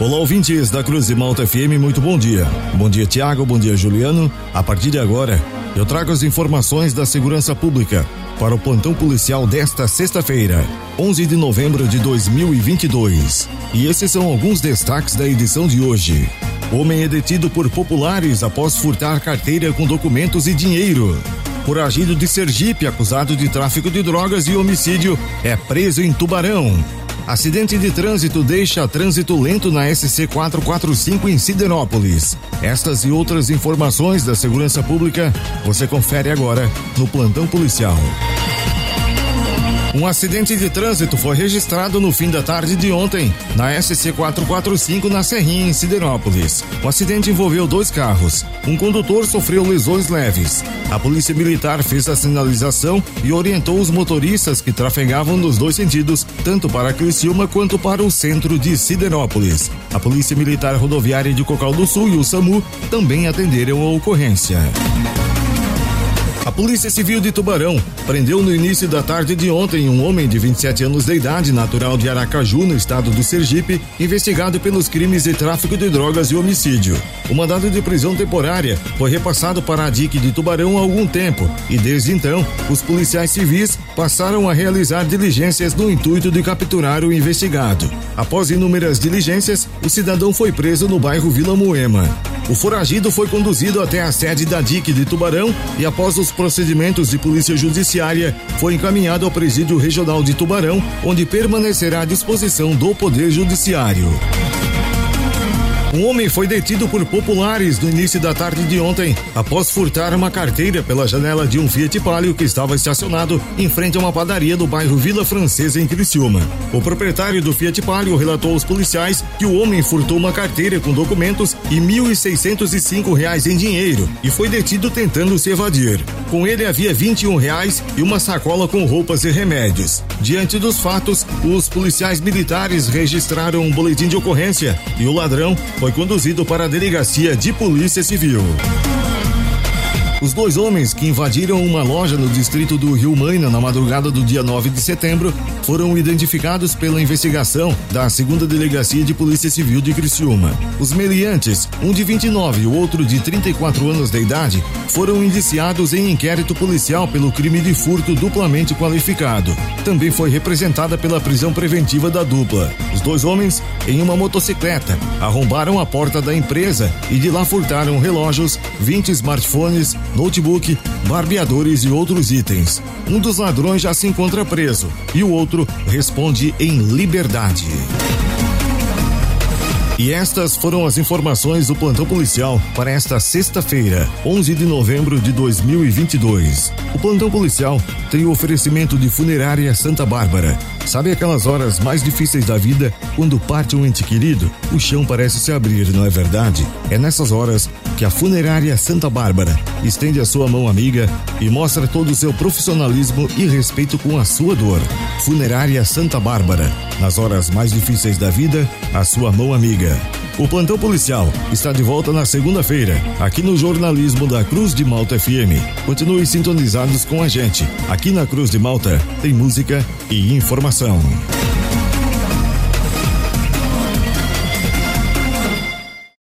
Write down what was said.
Olá, ouvintes da Cruz de Malta FM, muito bom dia. Bom dia, Tiago, bom dia, Juliano. A partir de agora, eu trago as informações da segurança pública para o plantão policial desta sexta-feira, 11 de novembro de 2022. E esses são alguns destaques da edição de hoje. Homem é detido por populares após furtar carteira com documentos e dinheiro. Foragido de Sergipe, acusado de tráfico de drogas e homicídio, é preso em Tubarão. Acidente de trânsito deixa trânsito lento na SC 445 em Siderópolis. Estas e outras informações da segurança pública você confere agora no plantão policial. Um acidente de trânsito foi registrado no fim da tarde de ontem, na SC 445 na Serrinha, em Siderópolis. O acidente envolveu dois carros. Um condutor sofreu lesões leves. A Polícia Militar fez a sinalização e orientou os motoristas que trafegavam nos dois sentidos, tanto para Criciúma quanto para o centro de Siderópolis. A Polícia Militar Rodoviária de Cocal do Sul e o SAMU também atenderam a ocorrência. A Polícia Civil de Tubarão prendeu no início da tarde de ontem um homem de 27 anos de idade, natural de Aracaju, no estado do Sergipe, investigado pelos crimes de tráfico de drogas e homicídio. O mandado de prisão temporária foi repassado para a DIC de Tubarão há algum tempo e, desde então, os policiais civis passaram a realizar diligências no intuito de capturar o investigado. Após inúmeras diligências, o cidadão foi preso no bairro Vila Moema. O foragido foi conduzido até a sede da DIC de Tubarão e, após os procedimentos de polícia judiciária, foi encaminhado ao Presídio Regional de Tubarão, onde permanecerá à disposição do Poder Judiciário. Um homem foi detido por populares no início da tarde de ontem, após furtar uma carteira pela janela de um Fiat Palio que estava estacionado em frente a uma padaria do bairro Vila Francesa, em Criciúma. O proprietário do Fiat Palio relatou aos policiais que o homem furtou uma carteira com documentos e 1.605 reais em dinheiro e foi detido tentando se evadir. Com ele havia 21 reais e uma sacola com roupas e remédios. Diante dos fatos, os policiais militares registraram um boletim de ocorrência e o ladrão foi conduzido para a delegacia de Polícia Civil. Os dois homens que invadiram uma loja no distrito do Rio Maina na madrugada do dia 9 de setembro foram identificados pela investigação da segunda delegacia de Polícia Civil de Criciúma. Os meliantes, um de 29 e o outro de 34 anos de idade, foram indiciados em inquérito policial pelo crime de furto duplamente qualificado. Também foi representada pela prisão preventiva da dupla. Os dois homens, em uma motocicleta, arrombaram a porta da empresa e de lá furtaram relógios, 20 smartphones, notebook, barbeadores e outros itens. Um dos ladrões já se encontra preso e o outro responde em liberdade. E estas foram as informações do plantão policial para esta sexta-feira, 11 de novembro de 2022. O plantão policial tem o oferecimento de Funerária Santa Bárbara. Sabe aquelas horas mais difíceis da vida, quando parte um ente querido? O chão parece se abrir, não é verdade? É nessas horas que a Funerária Santa Bárbara estende a sua mão amiga e mostra todo o seu profissionalismo e respeito com a sua dor. Funerária Santa Bárbara. Nas horas mais difíceis da vida, a sua mão amiga. O plantão policial está de volta na segunda-feira, aqui no jornalismo da Cruz de Malta FM. Continue sintonizados com a gente. Aqui na Cruz de Malta tem música e informação.